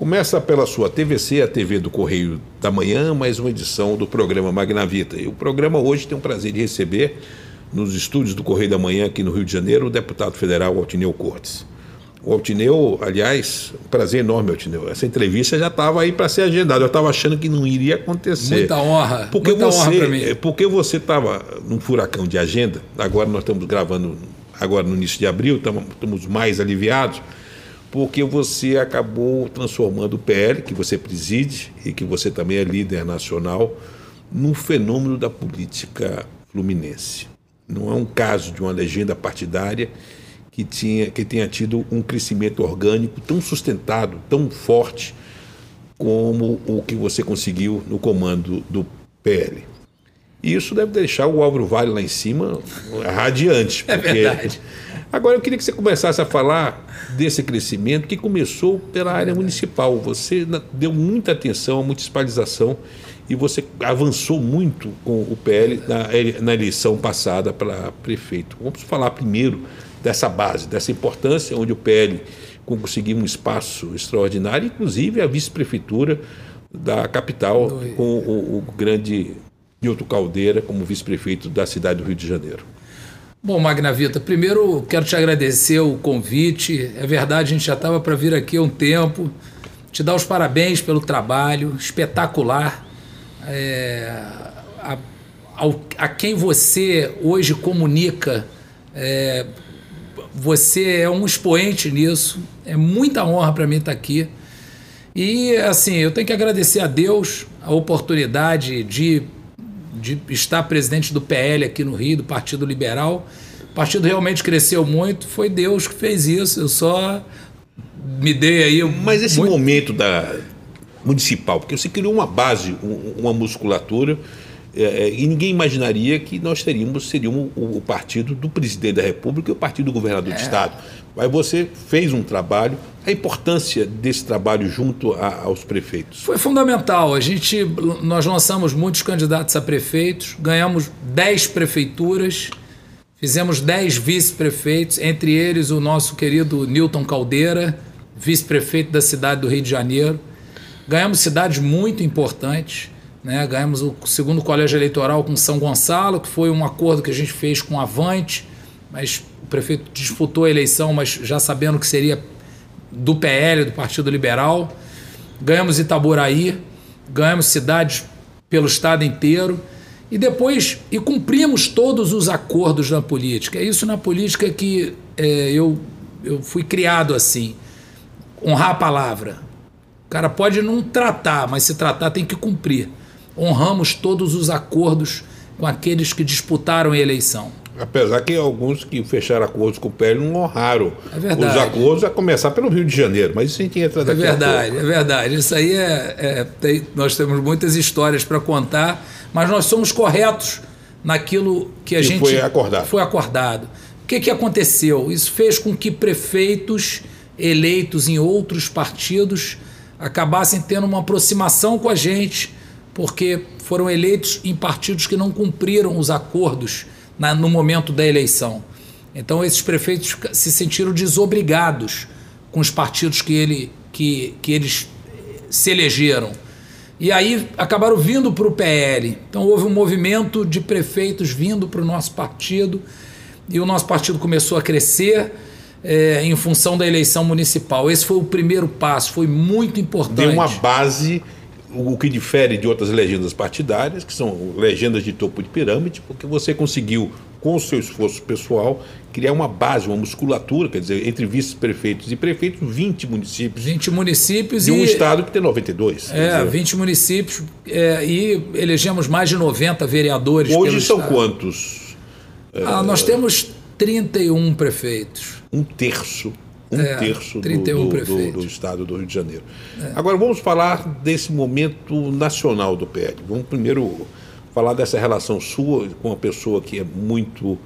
Começa pela sua TVC, a TV do Correio da Manhã, mais uma edição do programa Magna Vita. E o programa hoje tem o prazer de receber, nos estúdios do Correio da Manhã, aqui no Rio de Janeiro, o deputado federal Altineu Cortes. O Altineu, aliás, um prazer enorme, Altineu. Essa entrevista já estava aí para ser agendada. Eu estava achando que não iria acontecer. Muita honra. Porque muita você, honra para mim. Porque você estava num furacão de agenda. Agora nós estamos gravando agora no início de abril, estamos mais aliviados porque você acabou transformando o PL, que você preside e que você também é líder nacional, num fenômeno da política fluminense. Não é um caso de uma legenda partidária que, tinha, que tenha tido um crescimento orgânico tão sustentado, tão forte, como o que você conseguiu no comando do PL. E isso deve deixar o Álvaro Vale lá em cima radiante. É verdade. Agora eu queria que você começasse a falar desse crescimento que começou pela área municipal. Você deu muita atenção à municipalização e você avançou muito com o PL na, eleição passada para prefeito. Vamos falar primeiro dessa base, dessa importância onde o PL conseguiu um espaço extraordinário, inclusive a vice-prefeitura da capital com o, o grande Nilton Caldeira como vice-prefeito da cidade do Rio de Janeiro. Bom, Magna Vita, primeiro quero te agradecer o convite. É verdade, a gente já estava para vir aqui há um tempo. Te dar os parabéns pelo trabalho espetacular. É, a, a, quem você hoje comunica, é, você é um expoente nisso. É muita honra para mim estar aqui. E assim, eu tenho que agradecer a Deus a oportunidade de de estar presidente do PL aqui no Rio, do Partido Liberal. O partido realmente cresceu muito, foi Deus que fez isso. Eu só me dei aí. Mas esse muito... momento da municipal, porque você criou uma base, uma musculatura, é, é, e ninguém imaginaria que nós teríamos seríamos o, o, partido do presidente da República e o partido do governador é. de estado. Mas você fez um trabalho, a importância desse trabalho junto a, aos prefeitos. Foi fundamental. A gente, nós lançamos muitos candidatos a prefeitos, ganhamos 10 prefeituras, fizemos 10 vice-prefeitos, entre eles o nosso querido Newton Caldeira, vice-prefeito da cidade do Rio de Janeiro. Ganhamos cidades muito importantes. Né? Ganhamos o segundo colégio eleitoral com São Gonçalo, que foi um acordo que a gente fez com Avante, mas o prefeito disputou a eleição, mas já sabendo que seria do PL, do Partido Liberal. Ganhamos Itaboraí, ganhamos cidades pelo estado inteiro e depois e cumprimos todos os acordos na política. É isso na política que é, eu, eu fui criado assim. Honrar a palavra. O cara pode não tratar, mas se tratar tem que cumprir honramos todos os acordos com aqueles que disputaram a eleição. Apesar que alguns que fecharam acordos com o PL não honraram é os acordos, a começar pelo Rio de Janeiro, mas isso a gente entra daqui É verdade, é verdade. Isso aí é. é tem, nós temos muitas histórias para contar, mas nós somos corretos naquilo que a gente. Foi acordado. Foi acordado. O que, que aconteceu? Isso fez com que prefeitos eleitos em outros partidos acabassem tendo uma aproximação com a gente porque foram eleitos em partidos que não cumpriram os acordos na, no momento da eleição. Então, esses prefeitos se sentiram desobrigados com os partidos que, ele, que, que eles se elegeram. E aí acabaram vindo para o PL. Então, houve um movimento de prefeitos vindo para o nosso partido e o nosso partido começou a crescer. É, em função da eleição municipal. Esse foi o primeiro passo, foi muito importante. Deu uma base o que difere de outras legendas partidárias, que são legendas de topo de pirâmide, porque você conseguiu, com o seu esforço pessoal, criar uma base, uma musculatura, quer dizer, entre vice-prefeitos e prefeitos, 20 municípios. 20 municípios de um e, estado que tem 92. É, dizer. 20 municípios é, e elegemos mais de 90 vereadores. Hoje são estado. quantos? Ah, nós temos 31 prefeitos. Um terço um é, terço do, do, do, do, estado do Rio de Janeiro. É. Agora vamos falar desse momento nacional do PL. Vamos primeiro falar dessa relação sua com uma pessoa que é muito,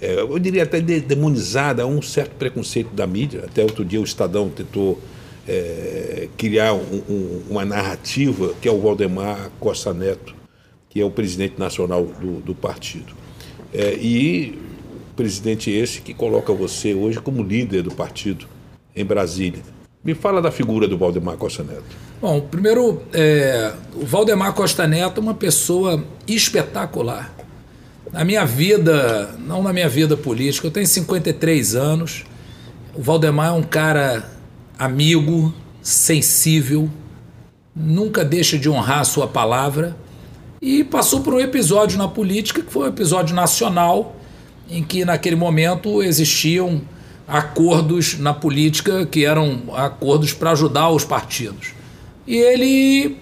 é, eu diria até demonizada, há um certo preconceito da mídia. Até outro dia o Estadão tentou é, criar um, um, uma narrativa que é o Valdemar Costa Neto, que é o presidente nacional do, do partido. É, e presidente esse que coloca você hoje como líder do partido em Brasília. Me fala da figura do Valdemar Costa Neto. Bom, primeiro, é, o Valdemar Costa Neto é uma pessoa espetacular. Na minha vida, não na minha vida política, eu tenho 53 anos. O Valdemar é um cara amigo, sensível, nunca deixa de honrar a sua palavra e passou por um episódio na política que foi um episódio nacional em que naquele momento existiam acordos na política que eram acordos para ajudar os partidos. E ele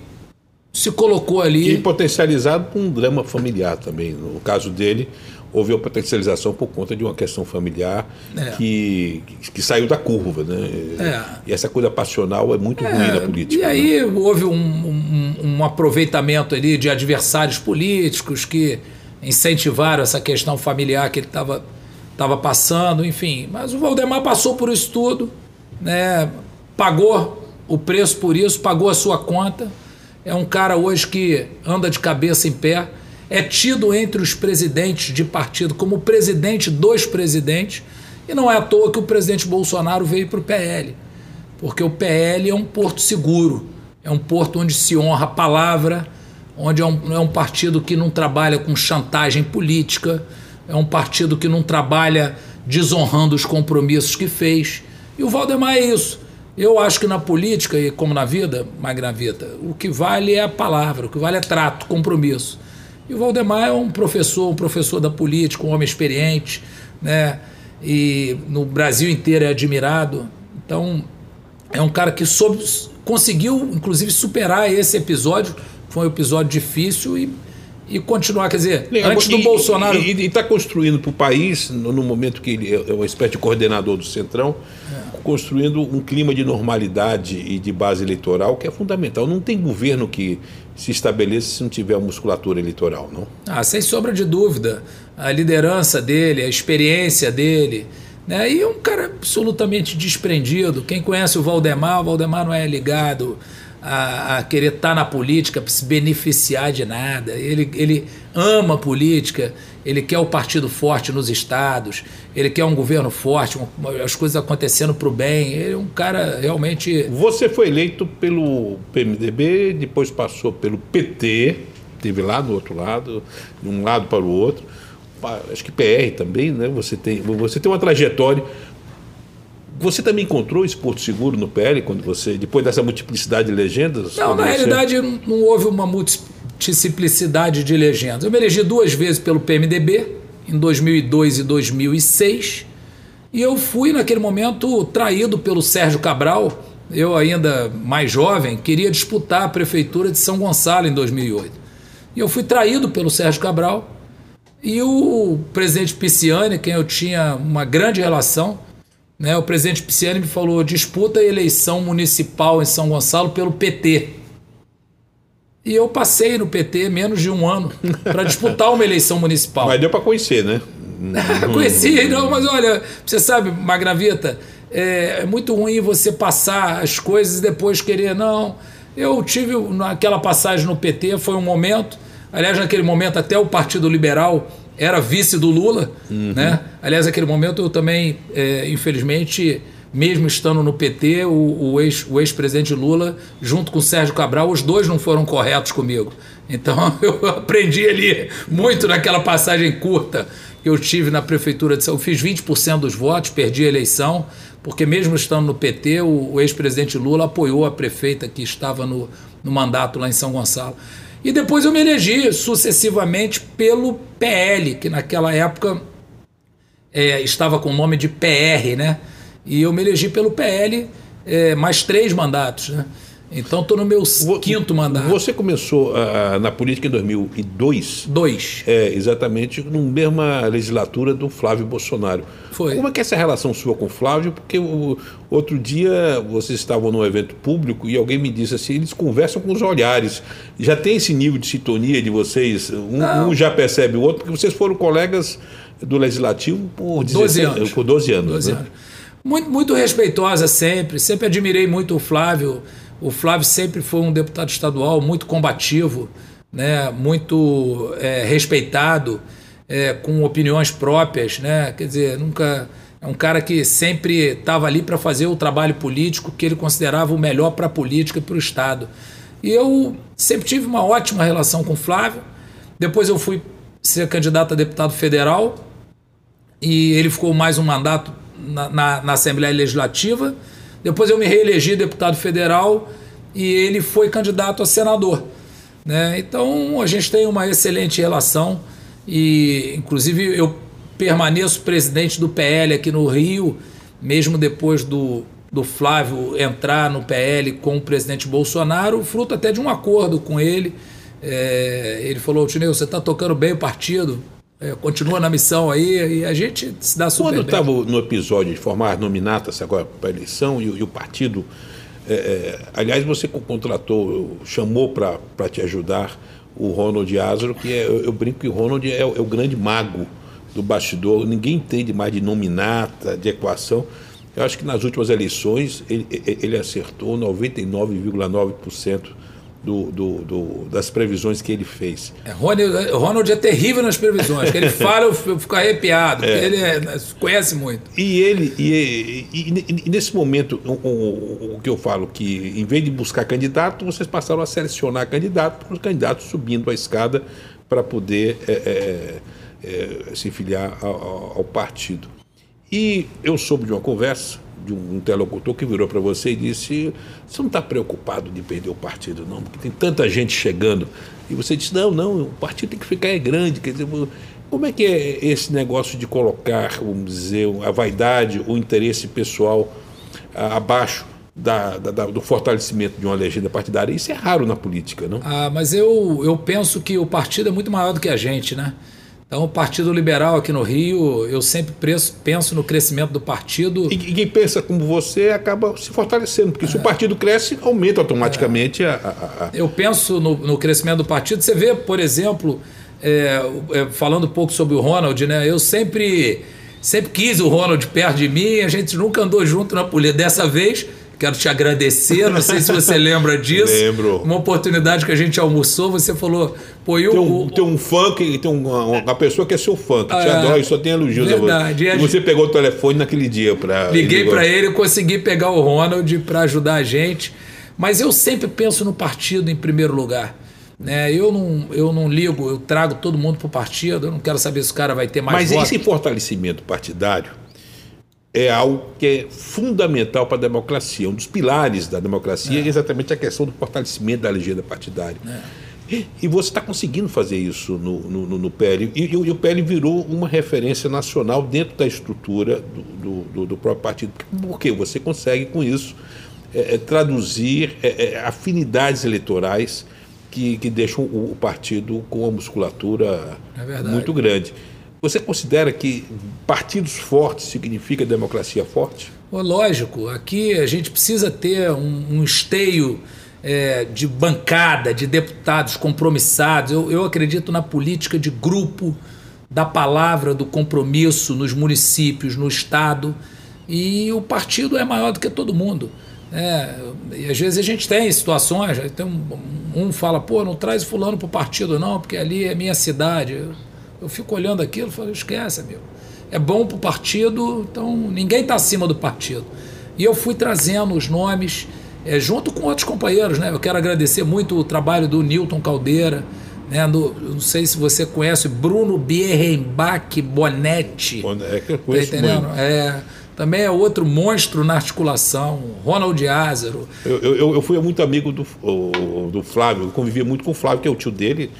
se colocou ali. E potencializado por um drama familiar também. No caso dele, houve a potencialização por conta de uma questão familiar é. que, que, saiu da curva. Né? É. E essa coisa passional é muito é. ruim na política. E aí né? houve um, um, um, aproveitamento ali de adversários políticos que incentivaram essa questão familiar que ele estava tava passando, enfim. Mas o Valdemar passou por isso tudo, né? pagou o preço por isso, pagou a sua conta é um cara hoje que anda de cabeça em pé, é tido entre os presidentes de partido como presidente dos presidentes, e não é à toa que o presidente Bolsonaro veio para o PL, porque o PL é um porto seguro, é um porto onde se honra a palavra, onde é um, é um partido que não trabalha com chantagem política, é um partido que não trabalha desonrando os compromissos que fez. E o Valdemar é isso. Eu acho que na política, e como na vida, Magravita, o que vale é a palavra, o que vale é trato, compromisso. E o Valdemar é um professor, um professor da política, um homem experiente, né? E no Brasil inteiro é admirado. Então, é um cara que soube, conseguiu, inclusive, superar esse episódio. Foi um episódio difícil e e continuar, quer dizer, Legal, antes do e, Bolsonaro. E está construindo para o país, no, no, momento que ele é uma espécie de coordenador do Centrão, é. construindo um clima de normalidade e de base eleitoral que é fundamental. Não tem governo que se estabeleça se não tiver musculatura eleitoral, não? Ah, sem sombra de dúvida. A liderança dele, a experiência dele. Né? E um cara absolutamente desprendido. Quem conhece o Valdemar, o Valdemar não é ligado a, a querer estar tá na política para se beneficiar de nada. Ele, ele ama a política, ele quer o partido forte nos estados, ele quer um governo forte, as coisas acontecendo para o bem. Ele é um cara realmente. Você foi eleito pelo PMDB, depois passou pelo PT, teve lá do outro lado, de um lado para o outro. Acho que PR também, né? Você tem, você tem uma trajetória você também encontrou esse Porto Seguro no PL quando você, depois dessa multiplicidade de legendas? Não, na você... realidade não houve uma multiplicidade de legendas. Eu me elegi duas vezes pelo PMDB, em 2002 e 2006, e eu fui naquele momento traído pelo Sérgio Cabral. Eu ainda mais jovem queria disputar a prefeitura de São Gonçalo em 2008. E eu fui traído pelo Sérgio Cabral. E o presidente Pisciani, quem eu tinha uma grande relação, né, o presidente Pisciani me falou: disputa a eleição municipal em São Gonçalo pelo PT. E eu passei no PT menos de um ano para disputar uma eleição municipal. Mas deu para conhecer, né? Conheci, não, mas olha, você sabe, Magravita, é, é muito ruim você passar as coisas e depois querer, não. Eu tive naquela passagem no PT, foi um momento, aliás, naquele momento até o Partido Liberal era vice do Lula, uhum. né? Aliás, naquele momento eu também, é, infelizmente, mesmo estando no PT, o, o ex-presidente ex Lula, junto com o Sérgio Cabral, os dois não foram corretos comigo. Então eu aprendi ali muito naquela passagem curta que eu tive na prefeitura de São Eu fiz 20% dos votos, perdi a eleição, porque mesmo estando no PT, o, o ex-presidente Lula apoiou a prefeita que estava no, no mandato lá em São Gonçalo. E depois eu me elegi sucessivamente pelo PL, que naquela época é, estava com o nome de PR, né? E eu me elegi pelo PL é, mais três mandatos, né? Então estou no meu quinto mandato. Você começou uh, na política em 2002? Dois. É, exatamente, na mesma legislatura do Flávio Bolsonaro. Foi. Como é que é essa relação sua com o Flávio? Porque o, outro dia vocês estavam num evento público e alguém me disse assim, eles conversam com os olhares. Já tem esse nível de sintonia de vocês? Um, um já percebe o outro, porque vocês foram colegas do Legislativo por 12 anos. Por 12 anos. 12 né? anos. Muito, muito respeitosa sempre, sempre admirei muito o Flávio o Flávio sempre foi um deputado estadual muito combativo, né, muito é, respeitado, é, com opiniões próprias, né? Quer dizer, nunca É um cara que sempre estava ali para fazer o trabalho político que ele considerava o melhor para a política e para o Estado. E eu sempre tive uma ótima relação com o Flávio. Depois eu fui ser candidato a deputado federal e ele ficou mais um mandato na, na, na Assembleia Legislativa. Depois eu me reelegi deputado federal e ele foi candidato a senador. Né? Então a gente tem uma excelente relação e, inclusive, eu permaneço presidente do PL aqui no Rio, mesmo depois do, do Flávio entrar no PL com o presidente Bolsonaro, fruto até de um acordo com ele. É, ele falou: Tineu, você está tocando bem o partido, é, continua na missão aí e a gente se dá super Quando estava no episódio de formar nominatas agora para a eleição e, e, o partido, é, é, aliás, você contratou, chamou para te ajudar o Ronald Azaro, que é, eu, eu brinco que o Ronald é, é, o grande mago do bastidor, ninguém entende mais de nominata, de equação. Eu acho que nas últimas eleições ele, ele acertou 99,9% do, do, do, das previsões que ele fez. É, Ronald, Ronald, é terrível nas previsões. que ele fala, eu fico arrepiado, é. ele é, conhece muito. E ele, e, e, e nesse momento, o, o, o, que eu falo, que em vez de buscar candidato, vocês passaram a selecionar candidato, os candidatos subindo a escada para poder é, é, é, se filiar ao, ao partido. E eu soube de uma conversa de um interlocutor que virou para você e disse: Você não está preocupado de perder o partido, não, porque tem tanta gente chegando. E você disse: Não, não, o partido tem que ficar é grande. Quer dizer, como é que é esse negócio de colocar, vamos dizer, a vaidade, o interesse pessoal abaixo da, da, do fortalecimento de uma legenda partidária? Isso é raro na política, não? Ah, mas eu, eu penso que o partido é muito maior do que a gente, né? Então, o Partido Liberal aqui no Rio, eu sempre penso no crescimento do partido. E quem pensa como você acaba se fortalecendo, porque é. se o partido cresce, aumenta automaticamente é. a, a, a, Eu penso no, no, crescimento do partido. Você vê, por exemplo, é, é, falando um pouco sobre o Ronald, né? Eu sempre, sempre quis o Ronald perto de mim, a gente nunca andou junto na política. Dessa vez Quero te agradecer, não sei se você lembra disso. Lembro. Uma oportunidade que a gente almoçou, você falou, pô, eu. Tem um, tem um que tem uma, uma pessoa que é seu fã, que te ah, adora e só tem elogios verdade. a você. E você pegou o telefone naquele dia para. Liguei para ele, consegui pegar o Ronald para ajudar a gente. Mas eu sempre penso no partido em primeiro lugar. Né? Eu, não, eu não ligo, eu trago todo mundo para o partido, eu não quero saber se o cara vai ter mais Mas voto. esse fortalecimento partidário é algo que é fundamental para a democracia. Um dos pilares da democracia é, é exatamente a questão do fortalecimento da legenda partidária. É. E, você está conseguindo fazer isso no, no, no PL. E, e, o PL virou uma referência nacional dentro da estrutura do, do, do próprio partido. Porque você consegue, com isso, é, é traduzir é, é, afinidades eleitorais que, que deixam o, o partido com uma musculatura muito grande. Você considera que partidos fortes significa democracia forte? lógico, aqui a gente precisa ter um, um esteio é, de bancada, de deputados compromissados. Eu, eu acredito na política de grupo, da palavra, do compromisso nos municípios, no Estado. E o partido é maior do que todo mundo. É, e às vezes a gente tem situações, tem um, um fala, pô, não traz fulano para o partido não, porque ali é minha cidade. Eu fico olhando aquilo e falo, esquece, amigo. É bom para o partido, então ninguém está acima do partido. E eu fui trazendo os nomes, é, junto com outros companheiros. Né? Eu quero agradecer muito o trabalho do Newton Caldeira, né? Não sei se você conhece Bruno Bierrenbach Bonetti. Bonetti, eu conheço tá entendendo? É, também é outro monstro na articulação, Ronald Ázaro. Eu, eu, eu fui muito amigo do, do Flávio, eu convivia muito com o Flávio, que é o tio dele,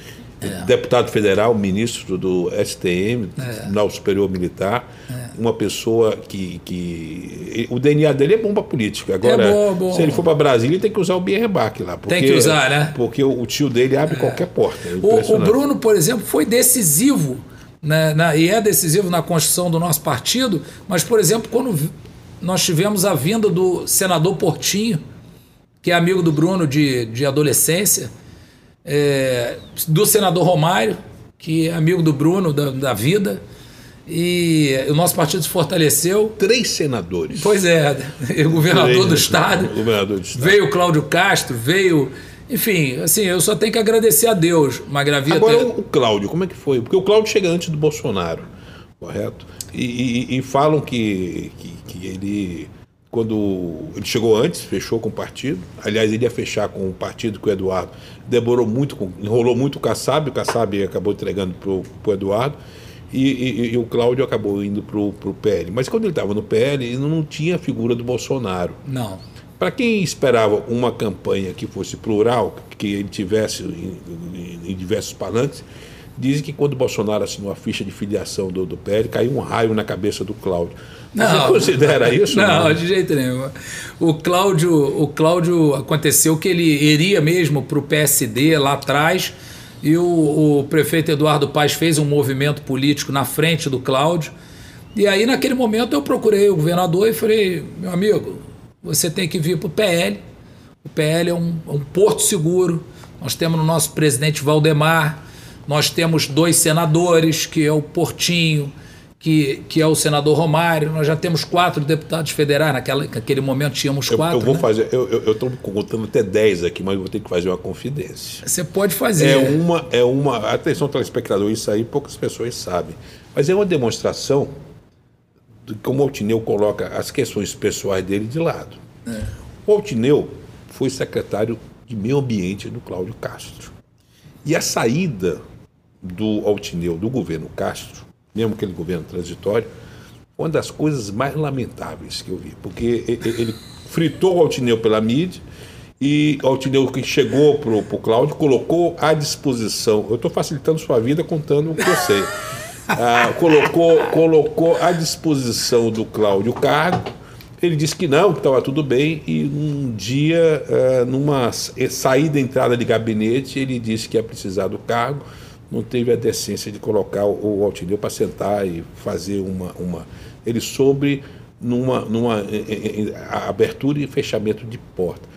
é. deputado federal, ministro do STM, é. Tribunal Superior Militar, é. uma pessoa que, que. O DNA dele é bom para política. Agora, é bom, bom. se ele for para Brasília, ele tem que usar o Bierrebac lá. Porque, tem que usar, né? Porque o, tio dele abre é. qualquer porta. É o, o, Bruno, por exemplo, foi decisivo, né, na, e é decisivo na construção do nosso partido, mas, por exemplo, quando nós tivemos a vinda do senador Portinho, que é amigo do Bruno de, de adolescência é, do senador Romário, que é amigo do Bruno da, da vida. E o nosso partido se fortaleceu. Três senadores. Pois é, o governador Três, do estado. Governador do estado. Veio o Cláudio Castro, veio. Enfim, assim, eu só tenho que agradecer a Deus, Magravia. Agora ter... o Cláudio, como é que foi? Porque o Cláudio chega antes do Bolsonaro. correto? E, e, e falam que, que, que, ele, quando ele chegou antes, fechou com o partido. Aliás, ele ia fechar com o partido com o Eduardo. Demorou muito, enrolou muito o Kassab, o Kassab acabou entregando para o Eduardo. E, e, e, o Cláudio acabou indo para o PL. Mas quando ele estava no PL, ele não tinha a figura do Bolsonaro. Não. Para quem esperava uma campanha que fosse plural, que ele tivesse em, em, em diversos palanques, dizem que quando o Bolsonaro assinou a ficha de filiação do, do PL, caiu um raio na cabeça do Cláudio. Não, Você considera isso? Não, não, de jeito nenhum. O Cláudio, o Cláudio aconteceu que ele iria mesmo para o PSD lá atrás e o, o, prefeito Eduardo Paes fez um movimento político na frente do Cláudio. E aí, naquele momento, eu procurei o governador e falei: meu amigo, você tem que vir para o PL. O PL é um, é um porto seguro. Nós temos no nosso presidente Valdemar, nós temos dois senadores, que é o Portinho que, que é o senador Romário. Nós já temos quatro deputados federais, naquela, naquele momento tínhamos quatro. Eu, eu vou né? fazer, eu estou contando até dez aqui, mas eu vou ter que fazer uma confidência. Você pode fazer. É uma, é uma. Atenção, telespectador, isso aí poucas pessoas sabem. Mas é uma demonstração de como o Altineu coloca as questões pessoais dele de lado. É. O Altineu foi secretário de Meio Ambiente do Cláudio Castro. E a saída do Altineu do governo Castro mesmo aquele governo transitório, uma das coisas mais lamentáveis que eu vi, porque ele fritou o Altineu pela mídia e o Altineu que chegou para o Cláudio colocou à disposição, eu estou facilitando sua vida contando o que eu sei, ah, colocou, colocou à disposição do Cláudio o cargo, ele disse que não, que estava tudo bem, e um dia, ah, numa saída e entrada de gabinete, ele disse que ia precisar do cargo, não teve a decência de colocar o Altineu para sentar e fazer uma, uma. Ele soube numa, numa em, em, abertura e fechamento de porta.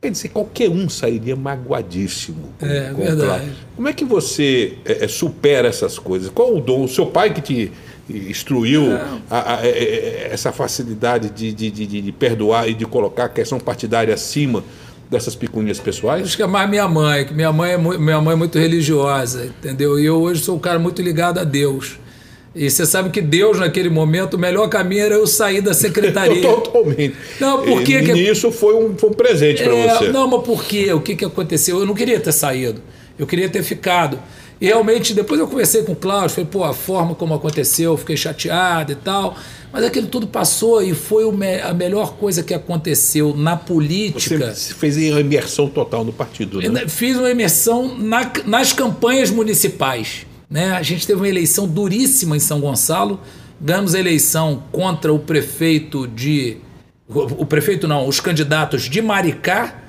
Quer dizer, qualquer um sairia magoadíssimo. Com, é, com verdade. Como é que você é, é, supera essas coisas? Qual o dom? O seu pai que te instruiu a, a, é, essa facilidade de, de, de, de perdoar e de colocar a questão partidária acima dessas picuinhas pessoais? Acho que é mais minha mãe, que minha mãe é, minha mãe é muito religiosa, entendeu? E eu hoje sou um cara muito ligado a Deus. E você sabe que Deus, naquele momento, o melhor caminho era eu sair da secretaria. Totalmente. Não, porque. E, que... isso foi um, foi um presente é, para você. Não, mas por quê? O que, que aconteceu? Eu não queria ter saído. Eu queria ter ficado. E realmente, depois eu conversei com o Cláudio, falei, pô, a forma como aconteceu, fiquei chateado e tal. Mas aquilo tudo passou e foi a melhor coisa que aconteceu na política. Você fez uma imersão total no partido, né? Fiz uma imersão na, nas campanhas municipais. Né? A gente teve uma eleição duríssima em São Gonçalo. Ganhamos a eleição contra o prefeito de. O prefeito não, os candidatos de Maricá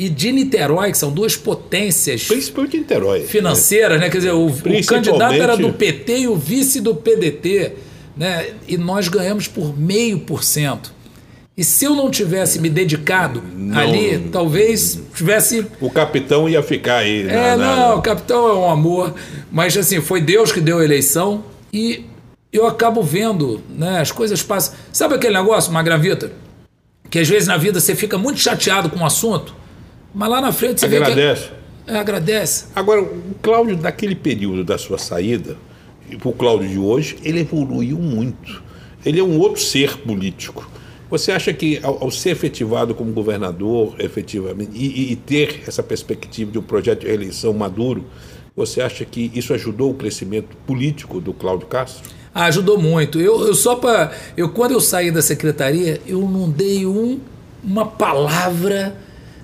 e de Niterói, que são duas potências. Principalmente Niterói. Financeiras, né? né? Quer dizer, o, o candidato era do PT e o vice do PDT né? e nós ganhamos por meio por cento. E se eu não tivesse me dedicado não, ali, talvez tivesse. O capitão ia ficar aí. É, na, não, o capitão é um amor. Mas assim, foi Deus que deu a eleição e eu acabo vendo, né? As coisas passam. Sabe aquele negócio, Magravita? Que às vezes na vida você fica muito chateado com um assunto, mas lá na frente você agradece. vê que. É, agradece. Agora, o Cláudio, daquele período da sua saída, o Cláudio de hoje, ele evoluiu muito. Ele é um outro ser político. Você acha que, ao, ao ser efetivado como governador, efetivamente, e, e, ter essa perspectiva de um projeto de reeleição maduro, você acha que isso ajudou o crescimento político do Cláudio Castro? Ah, ajudou muito. Eu, eu só para. Eu, quando eu saí da secretaria, eu não dei um, uma palavra.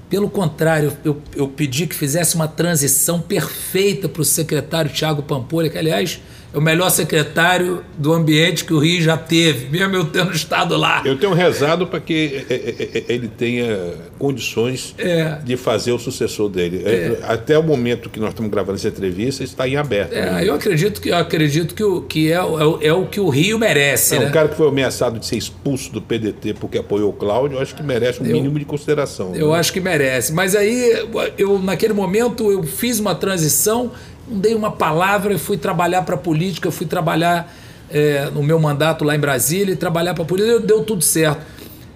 Pelo contrário, eu, eu pedi que fizesse uma transição perfeita para o secretário Tiago Pampolha, que, aliás, o melhor secretário do ambiente que o Rio já teve, mesmo eu tendo estado lá. Eu tenho rezado para que é, é, é, ele tenha condições é. de fazer o sucessor dele. É. Até o momento que nós estamos gravando essa entrevista, está em aberto. Né? eu acredito que eu acredito que, o, que é, é, o que o Rio merece. É, né? Um cara que foi ameaçado de ser expulso do PDT porque apoiou o Cláudio, eu acho que merece um eu, mínimo de consideração. Eu né? acho que merece. Mas aí, eu naquele momento, eu fiz uma transição não dei uma palavra e fui trabalhar para a política, fui trabalhar é, no meu mandato lá em Brasília e trabalhar para a política, deu tudo certo.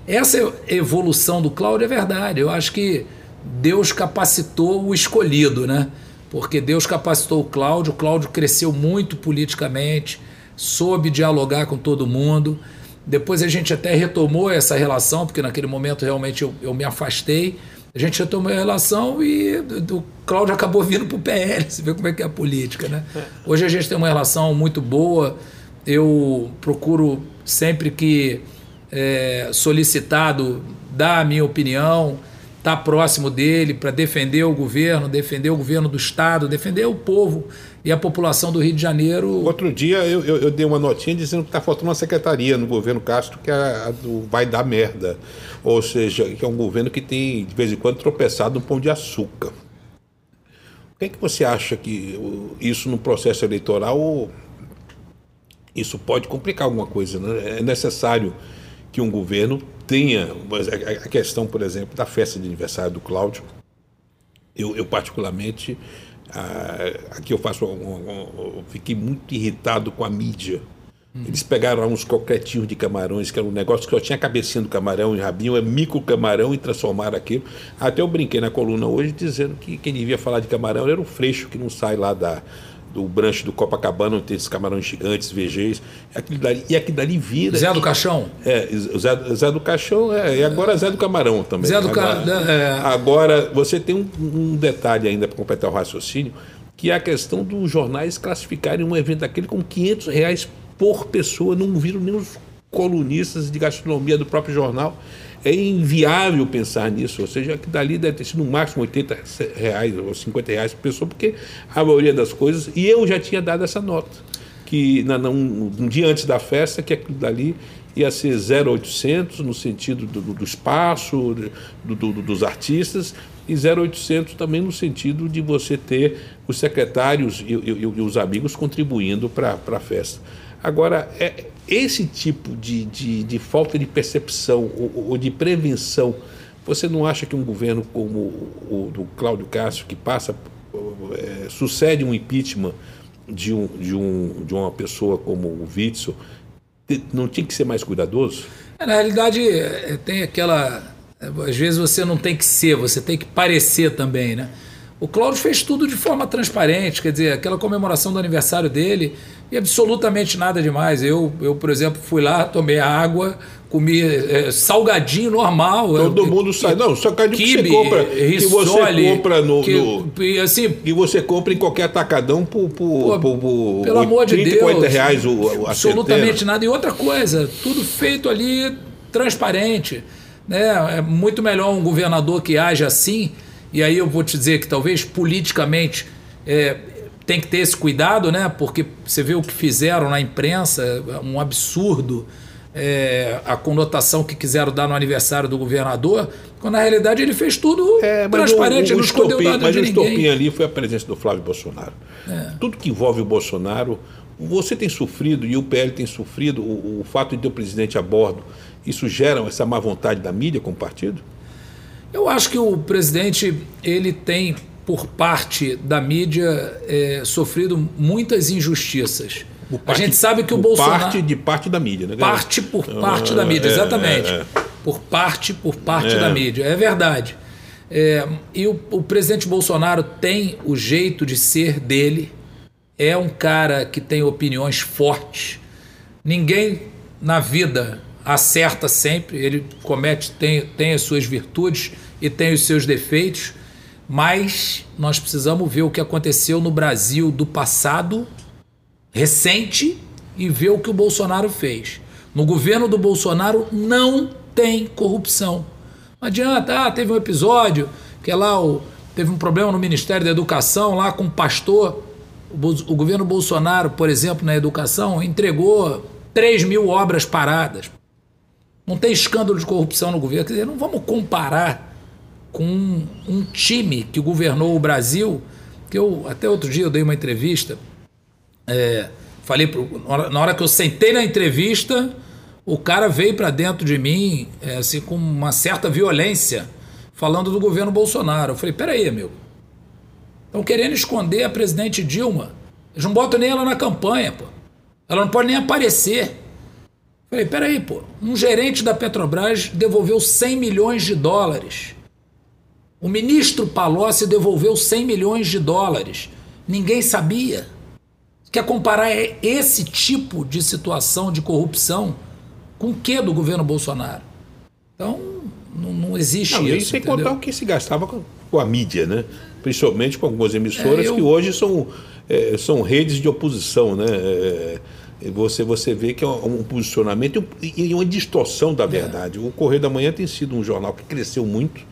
Essa evolução do Cláudio é verdade. Eu acho que Deus capacitou o escolhido, né? Porque Deus capacitou o Cláudio, o Cláudio cresceu muito politicamente, soube dialogar com todo mundo. Depois a gente até retomou essa relação, porque naquele momento realmente eu, eu me afastei. A gente retomou a relação e o Cláudio acabou vindo para o PL. Você vê como é que é a política, né? Hoje a gente tem uma relação muito boa. Eu procuro sempre que é, solicitado dar a minha opinião, estar tá próximo dele para defender o governo, defender o governo do Estado, defender o povo e a população do Rio de Janeiro. Outro dia eu, eu, eu dei uma notinha dizendo que está faltando uma secretaria no governo Castro que é do vai dar merda. Ou seja, que é um governo que tem, de vez em quando, tropeçado no pão de açúcar. O que é que você acha que isso no processo eleitoral isso pode complicar alguma coisa? Né? É necessário que um governo tenha a questão, por exemplo, da festa de aniversário do Cláudio. Eu, eu particularmente, aqui eu faço, eu fiquei muito irritado com a mídia. Eles pegaram uns coquetinhos de camarões, que era um negócio que só tinha a cabecinha do camarão e rabinho, é micro camarão, e transformaram aquilo. Até eu brinquei na coluna hoje dizendo que quem devia falar de camarão era o freixo que não sai lá da, do branche do Copacabana, onde tem esses camarões gigantes, VGs. Aquilo dali, e aquilo dali vira. Zé do Caixão? É, Zé, Zé do Caixão, é, e agora Zé do Camarão também. Zé do agora, Ca... é... agora, você tem um, um detalhe ainda para completar o raciocínio, que é a questão dos jornais classificarem um evento daquele com 500 reais por pessoa. Não viram nem os colunistas de gastronomia do próprio jornal é inviável pensar nisso, ou seja, que dali deve ter sido no máximo 80 reais ou 50 reais por pessoa, porque a maioria das coisas, e eu já tinha dado essa nota, que na, na, um, um, dia antes da festa, que aquilo dali ia ser 0,800 no sentido do, do espaço, do, do, dos artistas, e 0,800 também no sentido de você ter os secretários e, e, e os amigos contribuindo para a festa. Agora, é, esse tipo de, de, de falta de percepção ou, ou, de prevenção, você não acha que um governo como o do Cláudio Castro, que passa, é, sucede um impeachment de, um, de, um, de uma pessoa como o Witzel, não tinha que ser mais cuidadoso? É, na realidade, é, tem aquela. Às vezes você não tem que ser, você tem que parecer também, né? O Cláudio fez tudo de forma transparente, quer dizer, aquela comemoração do aniversário dele, e absolutamente nada demais. Eu, eu por exemplo, fui lá, tomei água, comi é, salgadinho normal. Todo mundo sai. Não, salgadinho que você compra. que você compra no. Que, no, assim, que você compra em qualquer atacadão por, por, pô, por, pelo 80, amor de Deus, 40 reais o, a Absolutamente nada. E outra coisa, tudo feito ali transparente. Né? É muito melhor um governador que age assim e aí eu vou te dizer que talvez politicamente é, tem que ter esse cuidado, né? Porque você vê o que fizeram na imprensa, um absurdo. É, a conotação que quiseram dar no aniversário do governador, quando na realidade ele fez tudo é, transparente, o, o não escondeu nada mas de ninguém. O estopim ali foi a presença do Flávio Bolsonaro. É. Tudo que envolve o Bolsonaro, você tem sofrido e o PL tem sofrido o, o fato de ter o presidente a bordo, isso gera essa má vontade da mídia com o partido? Eu acho que o presidente ele tem por parte da mídia é, sofrido muitas injustiças. Parte, a gente sabe que o Bolsonaro parte de parte da mídia, né? Parte por parte ah, da mídia, é, exatamente. É, é. Por parte por parte da é. mídia, é verdade. É, e o, o presidente Bolsonaro tem o jeito de ser dele. É um cara que tem opiniões fortes. Ninguém na vida acerta sempre, ele comete, tem, tem as suas virtudes e tem os seus defeitos, mas nós precisamos ver o que aconteceu no Brasil do passado recente e ver o que o Bolsonaro fez. No governo do Bolsonaro não tem corrupção. Não adianta, ah, teve um episódio que é lá o, teve um problema no Ministério da Educação, lá com o pastor. O, o governo Bolsonaro, por exemplo, na educação, entregou 3 mil obras paradas. Não tem escândalo de corrupção no governo. Quer dizer, não vamos comparar com um, time que governou o Brasil. Que eu, até outro dia, eu dei uma entrevista. É, falei pro, na hora que eu sentei na entrevista, o cara veio para dentro de mim é, assim, com uma certa violência, falando do governo Bolsonaro. Eu falei: peraí, amigo. Estão querendo esconder a presidente Dilma. Eles não botam nem ela na campanha, pô. Ela não pode nem aparecer. Falei, peraí, pô, um gerente da Petrobras devolveu 100 milhões de dólares. O ministro Palocci devolveu 100 milhões de dólares. Ninguém sabia. Quer comparar esse tipo de situação de corrupção com o que do governo Bolsonaro? Então, não, não existe não, isso. Sem contar o que se gastava com, com, a mídia, né? principalmente com algumas emissoras é, eu... que hoje são, é, são redes de oposição. Né? É, você, você vê que é um posicionamento e uma distorção da verdade. É. O Correio da Manhã tem sido um jornal que cresceu muito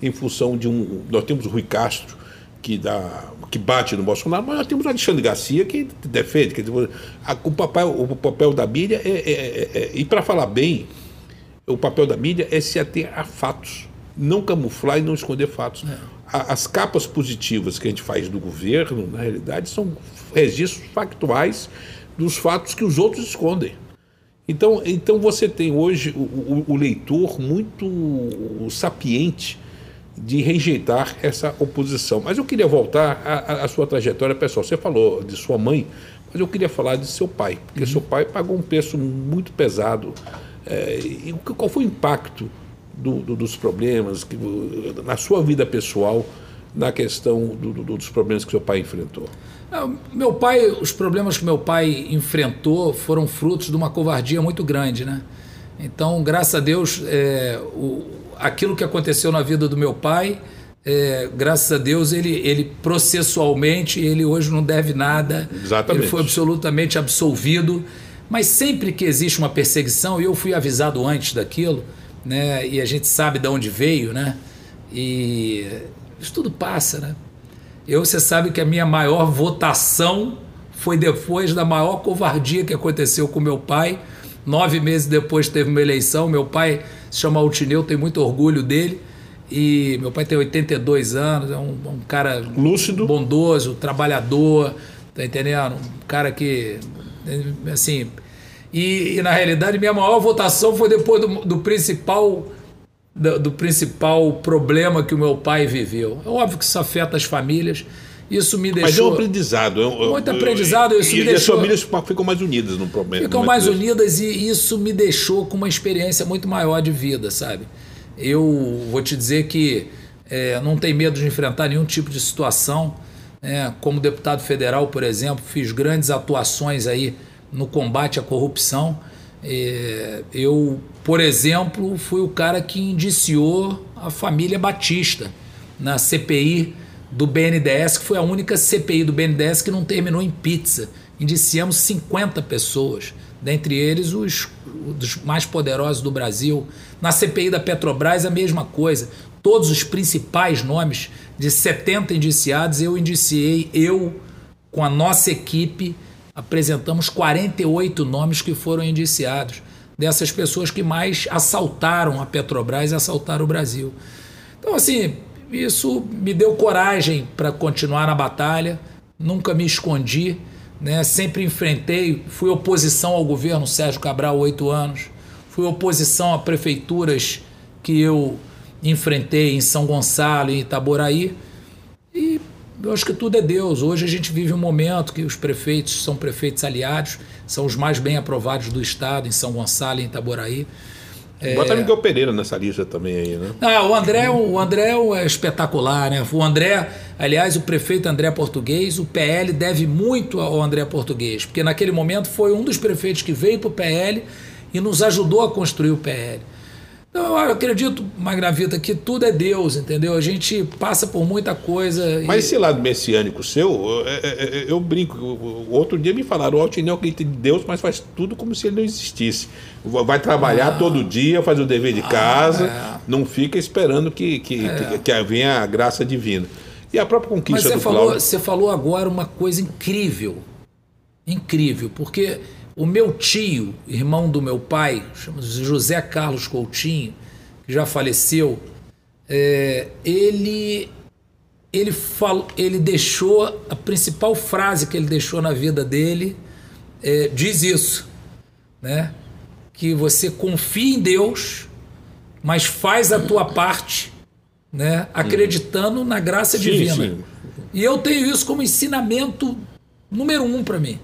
em função de um. Nós temos o Rui Castro, que, dá, que bate no Bolsonaro, mas nós temos o Alexandre Garcia que defende. Quer dizer, a, o, papel, o papel da mídia é. é, é, é e para falar bem, o papel da mídia é se ater a fatos, não camuflar e não esconder fatos. É. as capas positivas que a gente faz do governo, na realidade, são registros factuais dos fatos que os outros escondem. Então, então você tem hoje o, o, o leitor muito sapiente de rejeitar essa oposição. Mas eu queria voltar à, à, sua trajetória pessoal. Você falou de sua mãe, mas eu queria falar de seu pai, porque uhum. seu pai pagou um preço muito pesado. É, e qual foi o impacto do, do, dos problemas que, na sua vida pessoal na questão do, dos problemas que seu pai enfrentou? É, meu pai, os problemas que meu pai enfrentou foram frutos de uma covardia muito grande, né? Então, graças a Deus, é, o, aquilo que aconteceu na vida do meu pai, é, graças a Deus, ele, ele processualmente, ele hoje não deve nada. Exatamente. Ele foi absolutamente absolvido. Mas sempre que existe uma perseguição, e eu fui avisado antes daquilo, né? E a gente sabe de onde veio, né? E isso tudo passa, né? Eu, você sabe que a minha maior votação foi depois da maior covardia que aconteceu com meu pai. Nove meses depois teve uma eleição. Meu pai se chama Altineu, tenho muito orgulho dele. E meu pai tem 82 anos, é um, um cara lúcido, bondoso, trabalhador, tá entendendo? Um cara que, assim. E, e na realidade, minha maior votação foi depois do, do principal do, do, principal problema que o meu pai viveu. É óbvio que isso afeta as famílias. Isso me deixou. Mas é um aprendizado. É um, muito aprendizado. Isso e, me deixou, as famílias ficam mais unidas no problema. Ficam mais unidas e isso me deixou com uma experiência muito maior de vida, sabe? Eu vou te dizer que é, não tenho medo de enfrentar nenhum tipo de situação. É, como deputado federal, por exemplo, fiz grandes atuações aí no combate à corrupção. É, eu, por exemplo, fui o cara que indiciou a família Batista na CPI do BNDES, que foi a única CPI do BNDES que não terminou em pizza. Indiciamos 50 pessoas, dentre eles os, os mais poderosos do Brasil. Na CPI da Petrobras, a mesma coisa. Todos os principais nomes, de 70 indiciados, eu indiciei, eu, com a nossa equipe, apresentamos 48 nomes que foram indiciados, dessas pessoas que mais assaltaram a Petrobras e assaltaram o Brasil. Então, assim, isso me deu coragem para continuar na batalha, nunca me escondi, né? sempre enfrentei, fui oposição ao governo Sérgio Cabral oito anos, fui oposição a prefeituras que eu enfrentei em São Gonçalo e Itaboraí, e eu acho que tudo é Deus. Hoje a gente vive um momento que os prefeitos são prefeitos aliados, são os mais bem aprovados do Estado, em São Gonçalo e em Itaboraí. É... Bota Miguel Pereira nessa lista também aí, né? Ah, o André, o André é espetacular, né? O André, aliás, o prefeito André Português, o PL deve muito ao André Português, porque naquele momento foi um dos prefeitos que veio para o PL e nos ajudou a construir o PL. Então, eu acredito, Magravita, que tudo é Deus, entendeu? A gente passa por muita coisa. Mas e... esse lado messiânico seu, eu, é, é, é, eu brinco. O outro dia me falaram: o Altinel acredita em Deus, mas faz tudo como se ele não existisse. Vai trabalhar ah, todo dia, faz o dever de ah, casa, é. não fica esperando que, que, é. que, que venha a graça divina. E a própria conquista mas você do falou, Cláudio... Você falou agora uma coisa incrível. Incrível, porque o meu tio, irmão do meu pai, chama-se José Carlos Coutinho, que já faleceu, é, ele ele falou, ele deixou a principal frase que ele deixou na vida dele é, diz isso, né? Que você confia em Deus, mas faz a tua parte, né? Acreditando na graça sim, divina. Sim. E eu tenho isso como ensinamento número um para mim.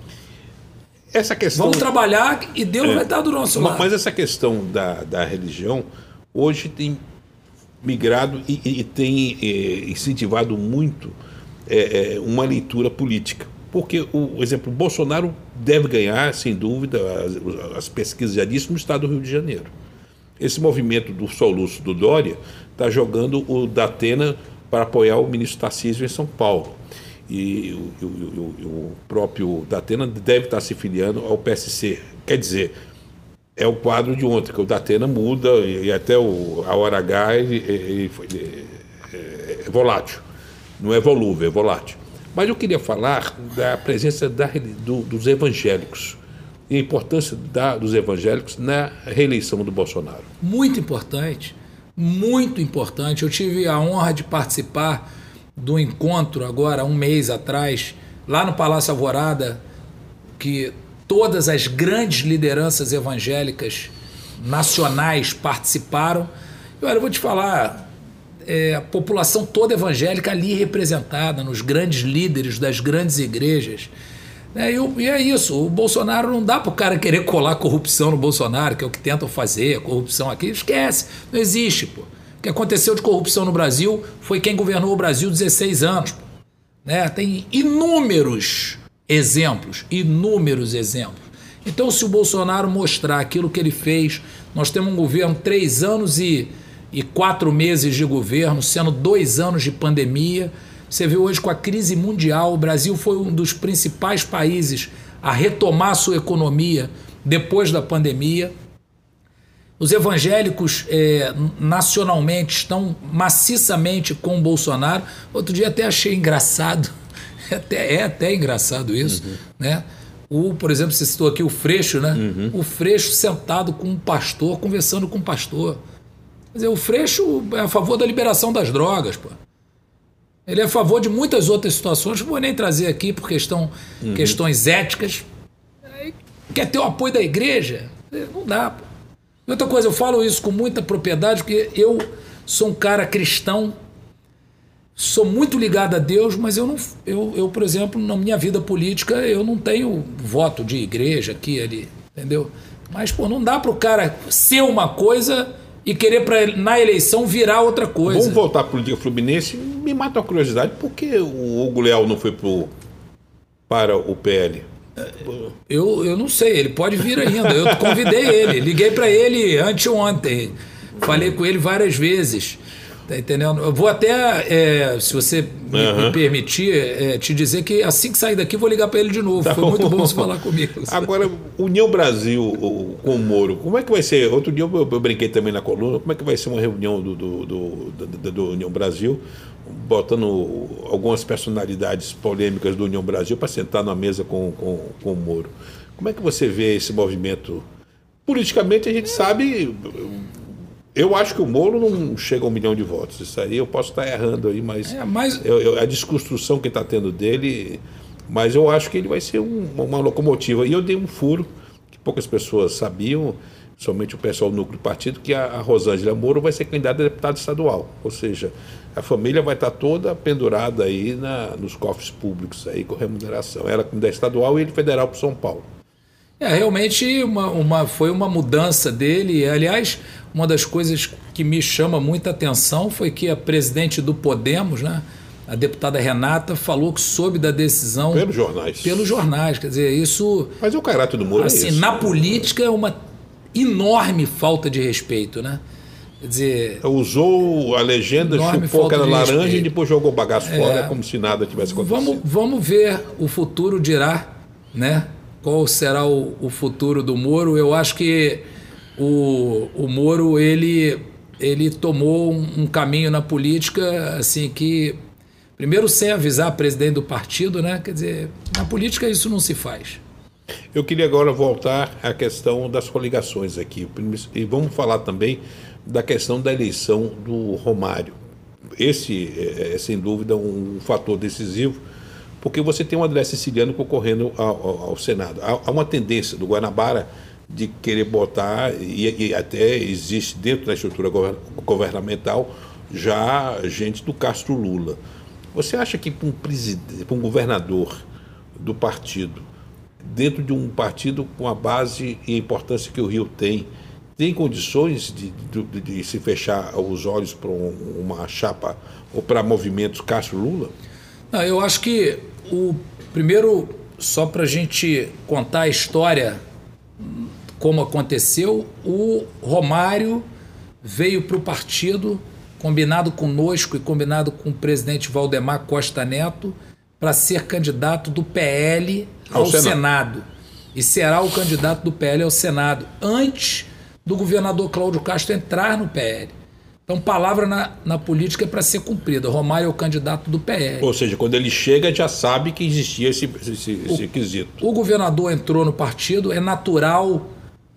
Essa questão... Vamos trabalhar e Deus é, vai estar do nosso lado. Mas essa questão da, da religião hoje tem migrado e, e tem é, incentivado muito é, uma leitura política. porque o, exemplo, Bolsonaro deve ganhar, sem dúvida, as, as pesquisas já disse, no estado do Rio de Janeiro. Esse movimento do soluço do Dória está jogando o Datena para apoiar o ministro Tarcísio em São Paulo. E o, o, o, próprio Datena deve estar se filiando ao PSC. Quer dizer, é o quadro de ontem, que o Datena muda e, até o, a hora H ele, ele, ele, é, é volátil. Não é volúvel, é volátil. Mas eu queria falar da presença da, do, dos evangélicos e a importância da, dos evangélicos na reeleição do Bolsonaro. Muito importante, muito importante. Eu tive a honra de participar do encontro agora, um mês atrás, lá no Palácio Alvorada, que todas as grandes lideranças evangélicas nacionais participaram. E olha, eu vou te falar, é, a população toda evangélica ali representada, nos grandes líderes das grandes igrejas. É, e, é isso, o Bolsonaro não dá para o cara querer colar corrupção no Bolsonaro, que é o que tentam fazer, corrupção aqui, esquece, não existe, pô. O que aconteceu de corrupção no Brasil foi quem governou o Brasil 16 anos. Né? Tem inúmeros exemplos, inúmeros exemplos. Então, se o Bolsonaro mostrar aquilo que ele fez, nós temos um governo três anos e, e quatro meses de governo, sendo dois anos de pandemia. Você vê hoje com a crise mundial, o Brasil foi um dos principais países a retomar sua economia depois da pandemia. Os evangélicos é, nacionalmente estão maciçamente com o Bolsonaro. Outro dia até achei engraçado é até, é até engraçado isso, uhum. né? O, por exemplo, você citou aqui o Freixo, né? Uhum. O Freixo sentado com um pastor, conversando com um pastor. Quer dizer, o Freixo é a favor da liberação das drogas, pô. Ele é a favor de muitas outras situações, não vou nem trazer aqui por questão, uhum. questões éticas. Quer ter o apoio da igreja? Não dá, pô. Outra coisa, eu falo isso com muita propriedade, porque eu sou um cara cristão sou muito ligado a Deus, mas eu não, eu, eu, por exemplo, na minha vida política, eu não tenho voto de igreja aqui ali, entendeu? Mas pô, não dá para o cara ser uma coisa e querer pra, na eleição virar outra coisa. Vamos voltar para o dia Fluminense. Me mata a curiosidade, por que o Hugo Leal não foi pro, para o PL? Eu, eu não sei, ele pode vir ainda. Eu convidei ele, liguei para ele anteontem, falei com ele várias vezes. Tá entendendo? Eu vou até, é, se você me, uhum. me permitir, é, te dizer que assim que sair daqui vou ligar para ele de novo. Tá Foi bom. muito bom você falar comigo. Agora, União Brasil com o Moro, como é que vai ser? Outro dia eu, eu, brinquei também na coluna, como é que vai ser uma reunião do, do, do, do, do União Brasil, botando algumas personalidades polêmicas do União Brasil para sentar na mesa com, com, com o Moro. Como é que você vê esse movimento? Politicamente a gente sabe eu acho que o Moro não chega a um milhão de votos. Isso aí eu posso estar errando aí, mas, é, mas... Eu, eu, a desconstrução que está tendo dele. Mas eu acho que ele vai ser um, uma locomotiva. E eu dei um furo que poucas pessoas sabiam, somente o pessoal do núcleo do partido, que a, a Rosângela Moro vai ser candidata a deputada estadual. Ou seja, a família vai estar toda pendurada aí na, nos cofres públicos aí com remuneração. Ela como da estadual e ele federal para São Paulo. É, realmente uma, uma, foi uma mudança dele. Aliás, uma das coisas que me chama muita atenção foi que a presidente do Podemos, né, a deputada Renata, falou que soube da decisão. Pelos jornais. Pelos jornais. Quer dizer, isso. Mas o caráter do Moro é assim, é isso. Na política é uma enorme falta de respeito, né? Quer dizer. Usou a legenda, chupou que era laranja e depois jogou bagaço é, fora, como se nada tivesse acontecido. Vamos, vamos ver, o futuro dirá, né? Qual será o, o futuro do Moro? Eu acho que o, o Moro ele, ele tomou um, um caminho na política assim que primeiro sem avisar a presidente do partido, né? Quer dizer, na política isso não se faz. Eu queria agora voltar à questão das coligações aqui. E vamos falar também da questão da eleição do Romário. Esse é sem dúvida, um fator decisivo, porque você tem o André Siciliano concorrendo ao, ao, ao Senado. Há, há uma tendência do Guanabara de querer botar, e, e, até existe dentro da estrutura governamental já gente do Castro Lula. Você acha que para um, para um governador do partido, dentro de um partido com a base e a importância que o Rio tem, tem condições de, de, de se fechar os olhos para uma chapa ou para movimentos Castro Lula? Não, eu acho que o Primeiro, só para a gente contar a história como aconteceu, o Romário veio para o partido, combinado conosco e combinado com o presidente Valdemar Costa Neto, para ser candidato do PL ao, ao Senado. Senado. E será o candidato do PL ao Senado, antes do governador Cláudio Castro entrar no PL. Então, palavra na, na política é para ser cumprida. Romário é o candidato do PL. Ou seja, quando ele chega, já sabe que existia esse, esse, o, esse requisito. O governador entrou no partido, é natural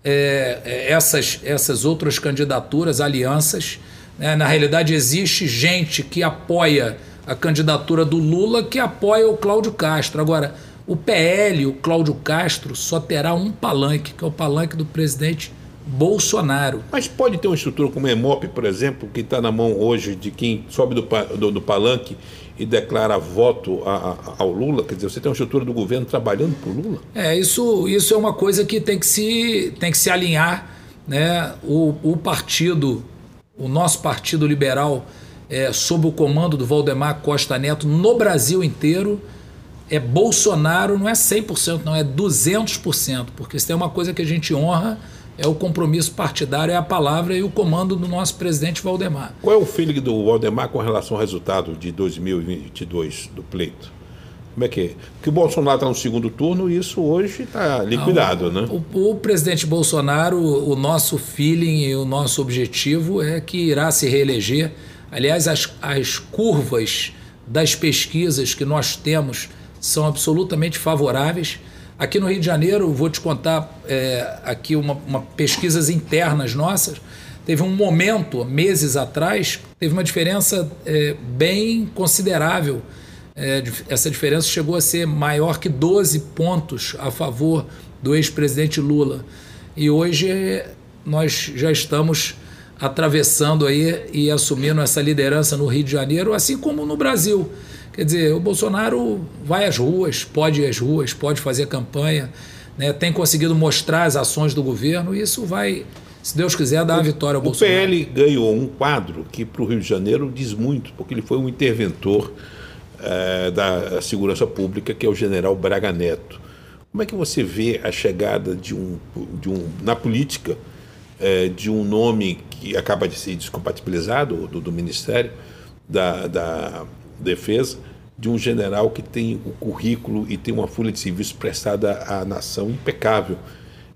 é, é, essas, essas outras candidaturas, alianças. Né? Na realidade, existe gente que apoia a candidatura do Lula que apoia o Cláudio Castro. Agora, o PL, o Cláudio Castro, só terá um palanque, que é o palanque do presidente Bolsonaro. Mas pode ter uma estrutura como a EMOP, por exemplo, que está na mão hoje de quem sobe do, do, do palanque e declara voto a, a, ao Lula? Quer dizer, você tem uma estrutura do governo trabalhando para o Lula? É, isso, isso é uma coisa que tem que se, tem que se alinhar. Né? O, o partido, o nosso Partido Liberal, é, sob o comando do Valdemar Costa Neto, no Brasil inteiro, é Bolsonaro, não é 100%, não, é 200%, porque se tem uma coisa que a gente honra é o compromisso partidário, é a palavra e o comando do nosso presidente Valdemar. Qual é o feeling do Valdemar com relação ao resultado de 2022 do pleito? Como é que é? Porque o Bolsonaro está no segundo turno e isso hoje está liquidado, Não, né? O, o, presidente Bolsonaro, o nosso feeling e o nosso objetivo é que irá se reeleger. Aliás, as, as curvas das pesquisas que nós temos são absolutamente favoráveis. Aqui no Rio de Janeiro, vou te contar é, aqui uma, uma, pesquisas internas nossas. Teve um momento, meses atrás, teve uma diferença é, bem considerável. É, essa diferença chegou a ser maior que 12 pontos a favor do ex-presidente Lula. E hoje nós já estamos atravessando aí e assumindo essa liderança no Rio de Janeiro, assim como no Brasil. Quer dizer, o Bolsonaro vai às ruas, pode ir às ruas, pode fazer campanha, né, tem conseguido mostrar as ações do governo e isso vai, se Deus quiser, dar a vitória ao o Bolsonaro. O PL ganhou um quadro que para o Rio de Janeiro diz muito, porque ele foi um interventor é, da segurança pública, que é o general Braga Neto. Como é que você vê a chegada de um, de um na política é, de um nome que acaba de ser descompatibilizado do, do Ministério da, da defesa de um general que tem o currículo e tem uma folha de serviço prestada à nação impecável,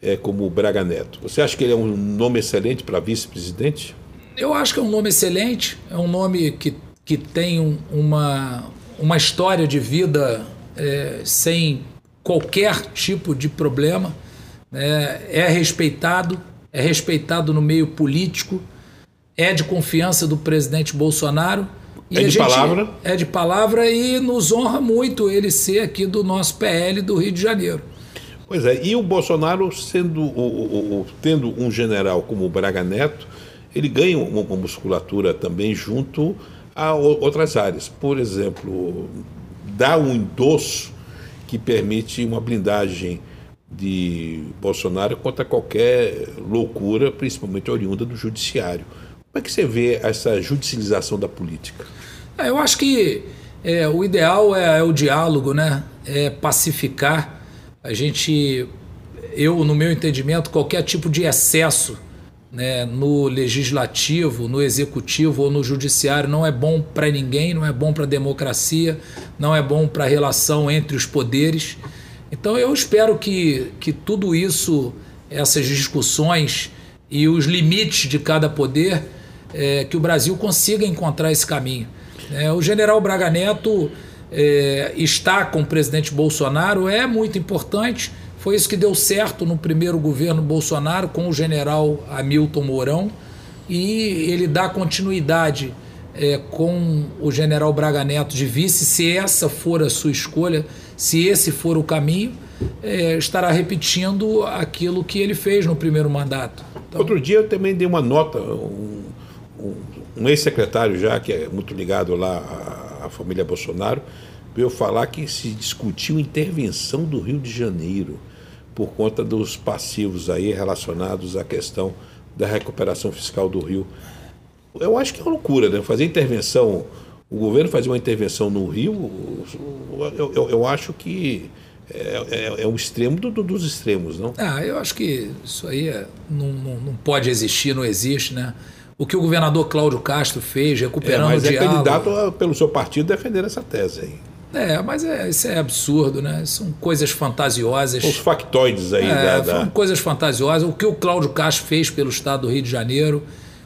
é, como o Braga Neto. Você acha que ele é um nome excelente para vice-presidente? Eu acho que é um nome excelente, é um nome que, que tem um, uma, uma história de vida é, sem qualquer tipo de problema, é, é respeitado, é respeitado no meio político, é de confiança do presidente Bolsonaro e é de palavra? É de palavra e nos honra muito ele ser aqui do nosso PL do Rio de Janeiro. Pois é, e o Bolsonaro sendo o, o, o, tendo um general como o Braga Neto, ele ganha uma, uma musculatura também junto a outras áreas. Por exemplo, dá um endosso que permite uma blindagem de Bolsonaro contra qualquer loucura, principalmente oriunda do judiciário. Como é que você vê essa judicialização da política? É, eu acho que é, o ideal é, é, o diálogo, né? É pacificar. A gente, eu, no meu entendimento, qualquer tipo de excesso né, no legislativo, no executivo ou no judiciário não é bom para ninguém, não é bom para a democracia, não é bom para a relação entre os poderes. Então eu espero que, que tudo isso, essas discussões e os limites de cada poder é, que o Brasil consiga encontrar esse caminho. É, o general Braga Neto é, está com o presidente Bolsonaro, é muito importante. Foi isso que deu certo no primeiro governo Bolsonaro com o general Hamilton Mourão e ele dá continuidade é, com o general Braga Neto de vice, se essa for a sua escolha, se esse for o caminho, é, estará repetindo aquilo que ele fez no primeiro mandato. Então... Outro dia eu também dei uma nota, um, um ex-secretário já, que é muito ligado lá à, à família Bolsonaro, veio falar que se discutiu intervenção do Rio de Janeiro por conta dos passivos aí relacionados à questão da recuperação fiscal do Rio. Eu acho que é uma loucura, né? Fazer intervenção o governo fazer uma intervenção no Rio, eu, eu, eu acho que é, é, é o extremo do, do, dos extremos, não? Ah, eu acho que isso aí é, não, não, não, pode existir, não existe, né? O que o governador Cláudio Castro fez, recuperando é, mas o é diálogo... candidato pelo seu partido defender essa tese aí. É, mas é, isso é absurdo, né? São coisas fantasiosas. Os factoides aí é, da, da... coisas fantasiosas. O que o Cláudio Castro fez pelo estado do Rio de Janeiro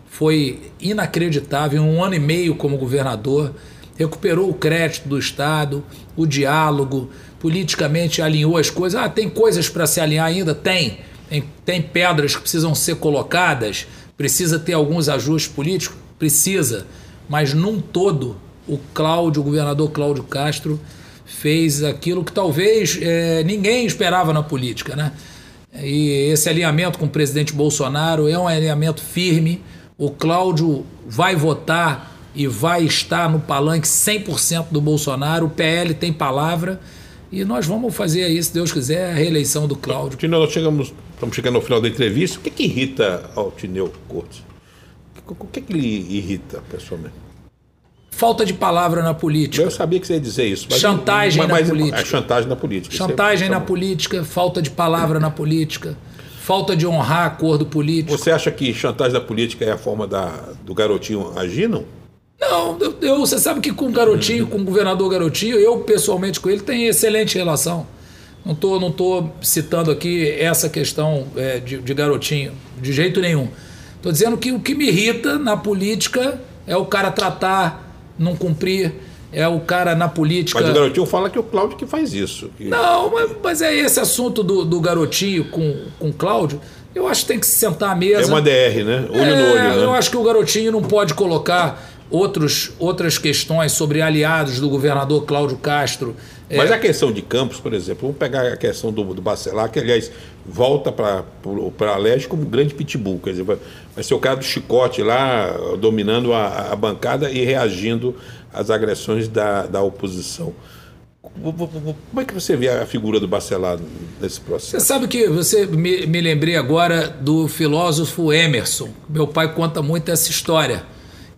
foi inacreditável. Um ano e meio como governador, recuperou o crédito do estado, o diálogo, politicamente alinhou as coisas. Ah, tem coisas para se alinhar ainda? Tem. tem. Tem pedras que precisam ser colocadas, precisa ter alguns ajustes políticos? Precisa. Mas num todo, o Cláudio, o governador Cláudio Castro, fez aquilo que talvez é, ninguém esperava na política. Né? E esse alinhamento com o presidente Bolsonaro é um alinhamento firme. O Cláudio vai votar e vai estar no palanque 100% do Bolsonaro. O PL tem palavra e nós vamos fazer aí, se Deus quiser, a reeleição do Cláudio. Tineu, nós chegamos, estamos chegando ao final da entrevista. O que, que irrita ao Tineu Cortes? O que, que lhe irrita, pessoalmente? Falta de palavra na política. Eu sabia que você ia dizer isso. Mas, chantagem mas, mas, na política. É chantagem na política. Chantagem na política, falta de palavra na política, falta de honrar acordo político. Você acha que chantagem na política é a forma da, do garotinho agir, não? Não, eu, eu, você sabe que com o Garotinho, com o governador Garotinho, eu pessoalmente com ele tenho excelente relação. Não estou não tô citando aqui essa questão é, de, de Garotinho, de jeito nenhum. Estou dizendo que o que me irrita na política é o cara tratar, não cumprir, é o cara na política. Mas o garotinho fala que é o Cláudio que faz isso. Que... Não, mas, mas, é esse assunto do, do garotinho com, com o Cláudio. Eu acho que tem que se sentar à mesa. É uma DR, né? Olho é, no olho. Né? Eu acho que o garotinho não pode colocar outros, outras questões sobre aliados do governador Cláudio Castro. É, Mas é... a questão de Campos, por exemplo, vamos pegar a questão do, do Bacelar, que aliás volta para a Leste como um grande pitbull, quer dizer, vai, vai, ser o cara do chicote lá, dominando a, a bancada e reagindo às agressões da, da oposição. Como é que você vê a figura do Bacelar nesse processo? Você sabe que você me, me lembrei agora do filósofo Emerson. Meu pai conta muito essa história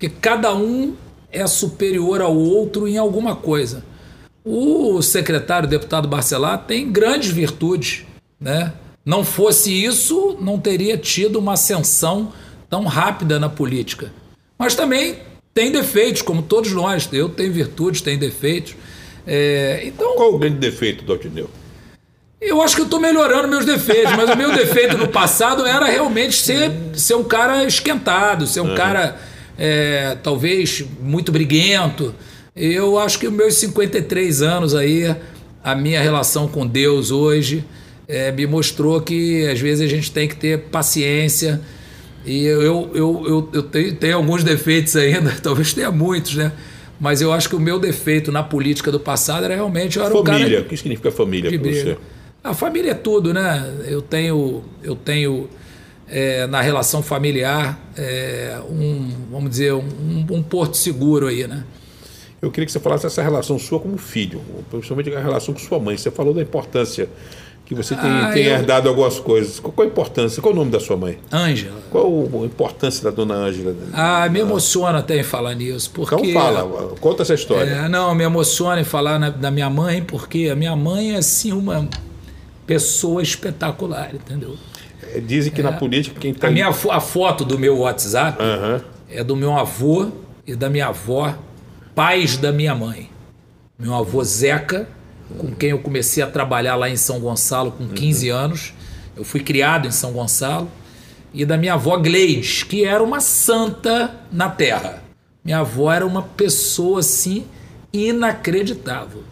que cada um é superior ao outro em alguma coisa. O secretário o deputado Barcelar tem grandes virtudes, né? Não fosse isso, não teria tido uma ascensão tão rápida na política. Mas também tem defeitos, como todos nós. Eu tenho virtudes, tenho defeitos. É, então, Qual o grande defeito do Altineu? Eu acho que eu estou melhorando meus defeitos, mas o meu defeito no passado era realmente ser, ser um cara esquentado, ser um uhum. cara é, talvez muito briguento. Eu acho que os meus 53 anos aí, a minha relação com Deus hoje, é, me mostrou que às vezes a gente tem que ter paciência. E eu, eu, eu, eu tenho, tenho alguns defeitos ainda, talvez tenha muitos, né? Mas eu acho que o meu defeito na política do passado era realmente eu era família. um cara. O que significa família para você? A família é tudo, né? Eu tenho, eu tenho é, na relação familiar é, um, vamos dizer, um, um, porto seguro aí, né? Eu queria que você falasse dessa relação sua como filho, principalmente a relação com sua mãe. Você falou da importância que você tem, ah, tem eu... herdado algumas coisas. Qual, qual, a importância? Qual o nome da sua mãe? Ângela. Qual a importância da dona Ângela? Ah, me emociona até em falar nisso. Porque, então fala, conta essa história. É, não, me emociona em falar na, da minha mãe, porque a minha mãe é assim uma pessoa espetacular, entendeu? Dizem que é. na política quem tem. A, minha, a foto do meu WhatsApp uhum. é do meu avô e da minha avó, pais da minha mãe. Meu avô Zeca, com quem eu comecei a trabalhar lá em São Gonçalo com 15 uhum. anos. Eu fui criado em São Gonçalo. E da minha avó Gleides, que era uma santa na terra. Minha avó era uma pessoa assim inacreditável.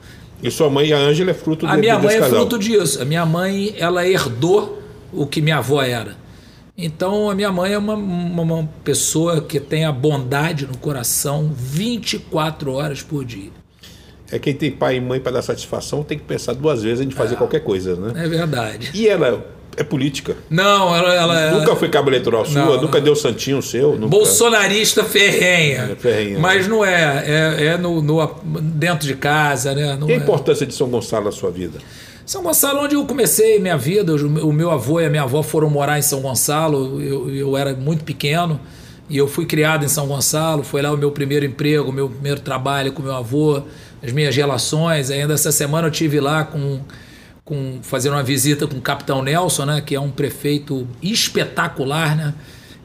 E sua mãe, a Ângela, é fruto A minha mãe é fruto disso. A minha mãe, ela herdou o que minha avó era. Então, a minha mãe é uma, uma, pessoa que tem a bondade no coração 24 horas por dia. É quem tem pai e mãe para dar satisfação tem que pensar duas vezes em fazer é, qualquer coisa, né? É verdade. E ela é política? Não, ela. ela nunca foi cabo eleitoral sua? Não, nunca deu santinho seu? Nunca... Bolsonarista ferrenha. É, ferrenha. Mas né? não é. É, é no, no, dentro de casa, né? Não e a é. importância de São Gonçalo na sua vida? São Gonçalo, onde eu comecei minha vida, o meu avô e a minha avó foram morar em São Gonçalo, eu, eu era muito pequeno, E eu fui criado em São Gonçalo, foi lá o meu primeiro emprego, o meu primeiro trabalho com meu avô, as minhas relações. Ainda essa semana eu tive lá com, com fazendo uma visita com o Capitão Nelson, né, que é um prefeito espetacular, né?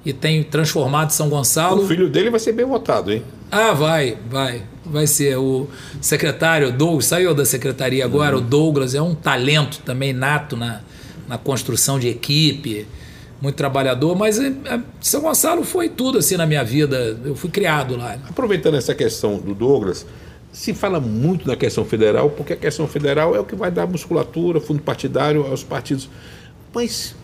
E tem transformado São Gonçalo. O filho dele vai ser bem votado, hein? Ah, vai, vai. Vai ser o secretário Douglas, saiu da secretaria agora, uhum. o Douglas é um talento também nato na, na construção de equipe muito trabalhador, mas é, é, São Gonçalo foi tudo assim na minha vida. Eu fui criado lá. Aproveitando essa questão do Douglas, se fala muito na questão federal, porque a questão federal é o que vai dar musculatura, fundo partidário aos partidos. Mas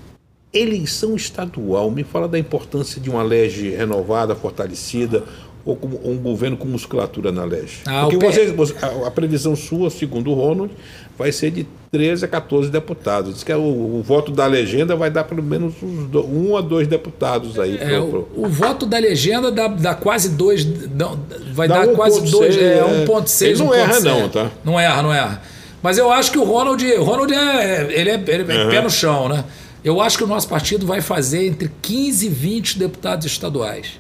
eleição estadual, me fala da importância de uma lege renovada, fortalecida, ou um governo com musculatura na lege? Ah, Porque você, a, a, previsão sua, segundo o Ronald, vai ser de 13 a 14 deputados. Diz que é o, o voto da legenda vai dar pelo menos do, um a dois deputados aí. É, pro, pro... O, o, voto da legenda dá, dá quase dois. Não, vai dá dar 1. quase 6, dois. É, 1,6. Ele não erra, não, tá? Não erra, não erra. Mas eu acho que o Ronald, o Ronald é, ele é, ele é uhum. pé no chão, né? Eu acho que o nosso partido vai fazer entre 15 e 20 deputados estaduais.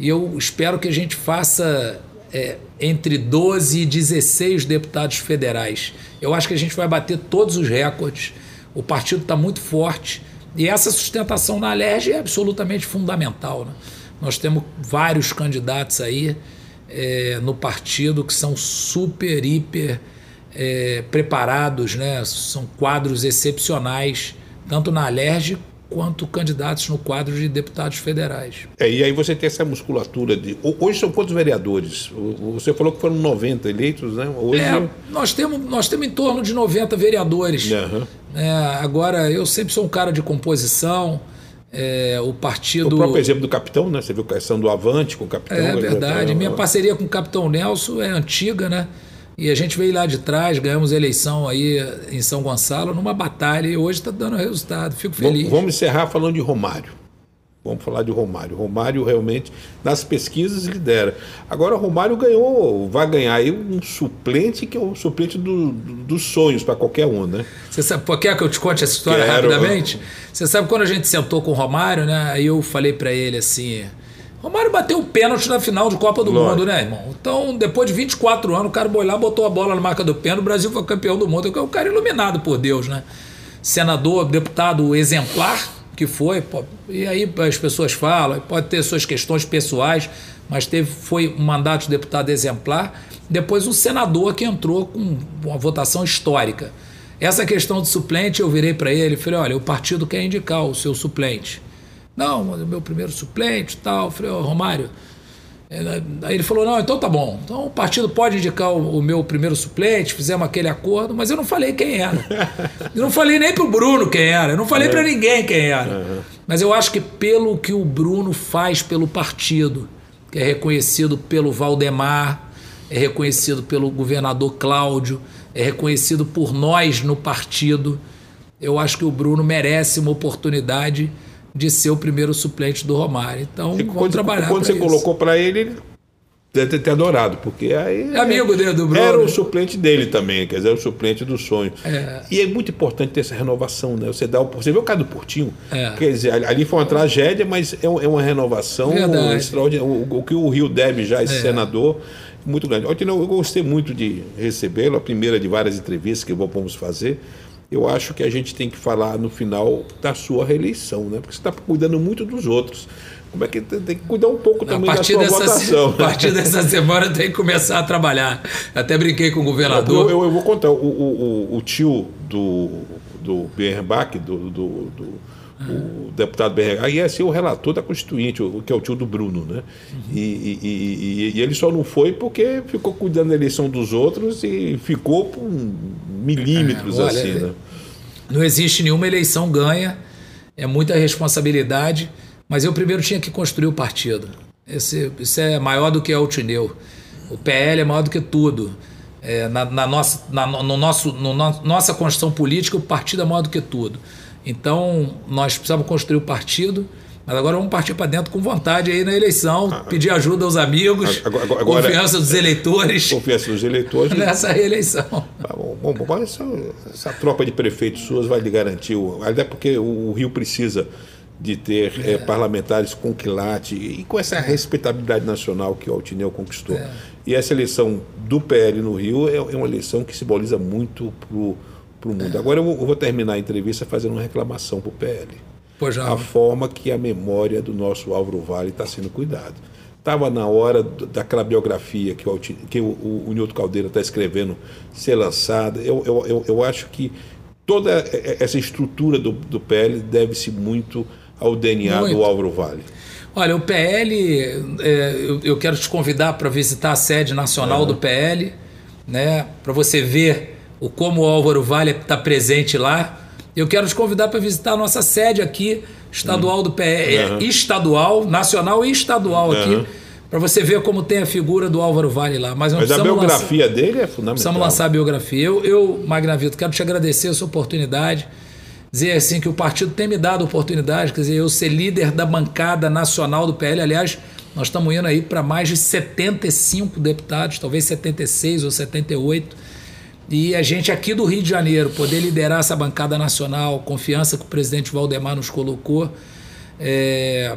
E eu espero que a gente faça é, entre 12 e 16 deputados federais. Eu acho que a gente vai bater todos os recordes. O partido está muito forte. E essa sustentação na LERJ é absolutamente fundamental. Né? Nós temos vários candidatos aí é, no partido que são super, hiper é, preparados, né? são quadros excepcionais, tanto na LERJ quanto candidatos no quadro de deputados federais. É, e aí você tem essa musculatura de. Hoje são quantos vereadores? Você falou que foram 90 eleitos, né? Hoje... É, nós, temos, nós temos em torno de 90 vereadores. Uhum. É, agora, eu sempre sou um cara de composição. É, o partido. O próprio exemplo do capitão, né? Você viu a questão do Avante com o capitão. É verdade. Minha parceria com o capitão Nelson é antiga, né? E a gente veio lá de trás, ganhamos eleição aí em São Gonçalo numa batalha e hoje está dando resultado. Fico feliz. Vamos encerrar falando de Romário. Vamos falar de Romário. Romário realmente, nas pesquisas, lidera. Agora, Romário ganhou, vai ganhar aí um suplente que é o suplente do, do, dos sonhos para qualquer um, né? Você sabe, quer que eu te conte essa história Quero. rapidamente? Você sabe quando a gente sentou com o Romário, né? Aí eu falei para ele assim: Romário bateu o pênalti na final de Copa do Lógico. Mundo, né, irmão? Então, depois de 24 anos, o cara foi lá, botou a bola na marca do pênalti, o Brasil foi campeão do mundo. É um cara iluminado por Deus, né? Senador, deputado exemplar que foi. E aí as pessoas falam, pode ter suas questões pessoais, mas teve, foi um mandato de deputado exemplar. Depois um senador que entrou com uma votação histórica. Essa questão de suplente, eu virei para ele e falei: olha, o partido quer indicar o seu suplente. Não, o meu primeiro suplente e tal. Eu falei, oh, Romário. Aí ele falou: não, então tá bom. Então o partido pode indicar o, o, meu primeiro suplente, fizemos aquele acordo, mas eu não falei quem era. Eu não falei nem pro Bruno quem era, eu não falei é. para ninguém quem era. Uhum. Mas eu acho que pelo que o Bruno faz pelo partido, que é reconhecido pelo Valdemar, é reconhecido pelo governador Cláudio, é reconhecido por nós no partido, eu acho que o Bruno merece uma oportunidade de ser o primeiro suplente do Romário. Então, e vamos quando, trabalhar Quando você isso. colocou para ele, ele deve ter adorado, porque aí. É amigo dele, do Bruno. Era o suplente dele também, quer dizer, o suplente do sonho. É. E é muito importante ter essa renovação, né? Você, dá você vê o caso do Portinho, é. quer dizer, ali foi uma tragédia, mas é, é uma renovação extraordinária. O, o, que o Rio deve já, esse é. senador, muito grande. Eu gostei muito de recebê-lo, a primeira de várias entrevistas que vamos fazer eu acho que a gente tem que falar no final da sua reeleição, né? Porque você está cuidando muito dos outros. Como é que tem, que cuidar um pouco também da sua dessa, votação? A partir dessa semana tem que começar a trabalhar. Até brinquei com o governador. Eu, eu, eu vou contar. O, o, o, tio do, do Bernbach, do, do, do o deputado BRH, ia ser o relator da Constituinte, o, que é o tio do Bruno, né? Uhum. E, e, e, e, ele só não foi porque ficou cuidando da eleição dos outros e ficou por milímetros é, olha, assim, né? Não existe nenhuma eleição ganha, é muita responsabilidade, mas eu primeiro tinha que construir o partido. Esse, isso é maior do que o Tineu. O PL é maior do que tudo. É, na, na, nossa, na, no nosso, no no, nossa Constituição política, o partido é maior do que tudo. Então, nós precisamos construir o partido, mas agora vamos partir para dentro com vontade aí na eleição, ah, pedir ajuda aos amigos, agora, agora, confiança dos eleitores. Confiança dos eleitores. Nessa reeleição. Ah, bom, bom, bom essa, essa, tropa de prefeitos suas vai lhe garantir, até porque o Rio precisa de ter é. parlamentares com quilate e com essa respeitabilidade nacional que o Altineu conquistou. É. E essa eleição do PL no Rio é, é uma eleição que simboliza muito para o mundo. Agora eu vou, eu vou, terminar a entrevista fazendo uma reclamação para o PL. Pois já. A forma que a memória do nosso Álvaro Vale está sendo cuidada. Estava na hora daquela biografia que o, que o, o, o Nilton Caldeira está escrevendo ser lançada. Eu, eu, eu, eu acho que toda essa estrutura do, do PL deve-se muito ao DNA muito. do Álvaro Vale. Olha, o PL, é, eu, eu, quero te convidar para visitar a sede nacional uhum. do PL, né, para você ver o como o Álvaro Vale está presente lá. Eu quero te convidar para visitar a nossa sede aqui, estadual uhum. do PL, uhum. estadual, nacional e estadual aqui para você ver como tem a figura do Álvaro Vale lá. Mas, Mas a biografia lançar, dele é fundamental. Precisamos lançar a biografia. Eu, eu Magnavito, quero te agradecer essa oportunidade. Dizer assim que o partido tem me dado a oportunidade, quer dizer, eu ser líder da bancada nacional do PL. Aliás, nós estamos indo aí para mais de 75 deputados, talvez 76 ou 78. E a gente aqui do Rio de Janeiro poder liderar essa bancada nacional, confiança que o presidente Valdemar nos colocou. É,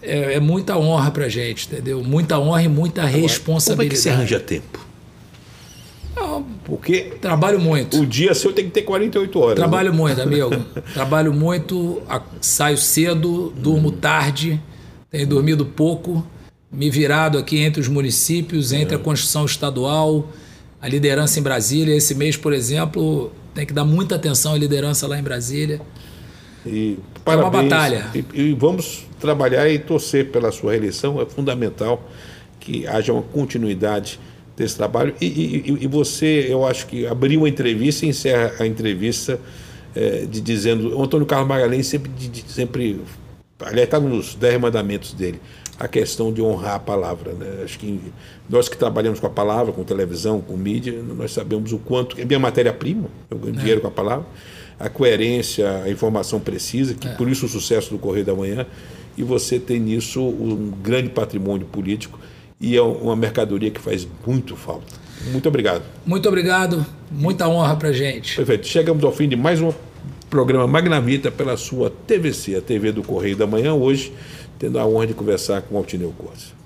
é, é muita honra para gente, entendeu? Muita honra e muita Agora, responsabilidade. Como é que você arranja tempo? Não, porque trabalho muito. O dia seu tem que ter 48 horas. Trabalho né? muito, amigo. trabalho muito, saio cedo, durmo hum. tarde, tenho dormido pouco, me virado aqui entre os municípios, entre é. a Constituição Estadual, a liderança em Brasília. Esse mês, por exemplo, tem que dar muita atenção à liderança lá em Brasília. E parabéns, é uma batalha. E, e vamos trabalhar e torcer pela sua reeleição. É fundamental que haja uma continuidade desse trabalho. E, e, e, você, eu acho que abriu a entrevista e encerra a entrevista é, de dizendo. O Antônio Carlos Magalhães sempre, de, sempre aliás, está nos dez mandamentos dele, a questão de honrar a palavra. Né? Acho que nós que trabalhamos com a palavra, com televisão, com mídia, nós sabemos o quanto. É minha matéria-prima, eu ganho é. dinheiro com a palavra a coerência, a informação precisa, que é. por isso o sucesso do Correio da Manhã, e você tem nisso um grande patrimônio político e é uma mercadoria que faz muito falta. Muito obrigado. Muito obrigado, muita honra para gente. Perfeito. Chegamos ao fim de mais um programa Magnavita pela sua TVC, a TV do Correio da Manhã, hoje tendo a honra de conversar com o Altineu Corsa.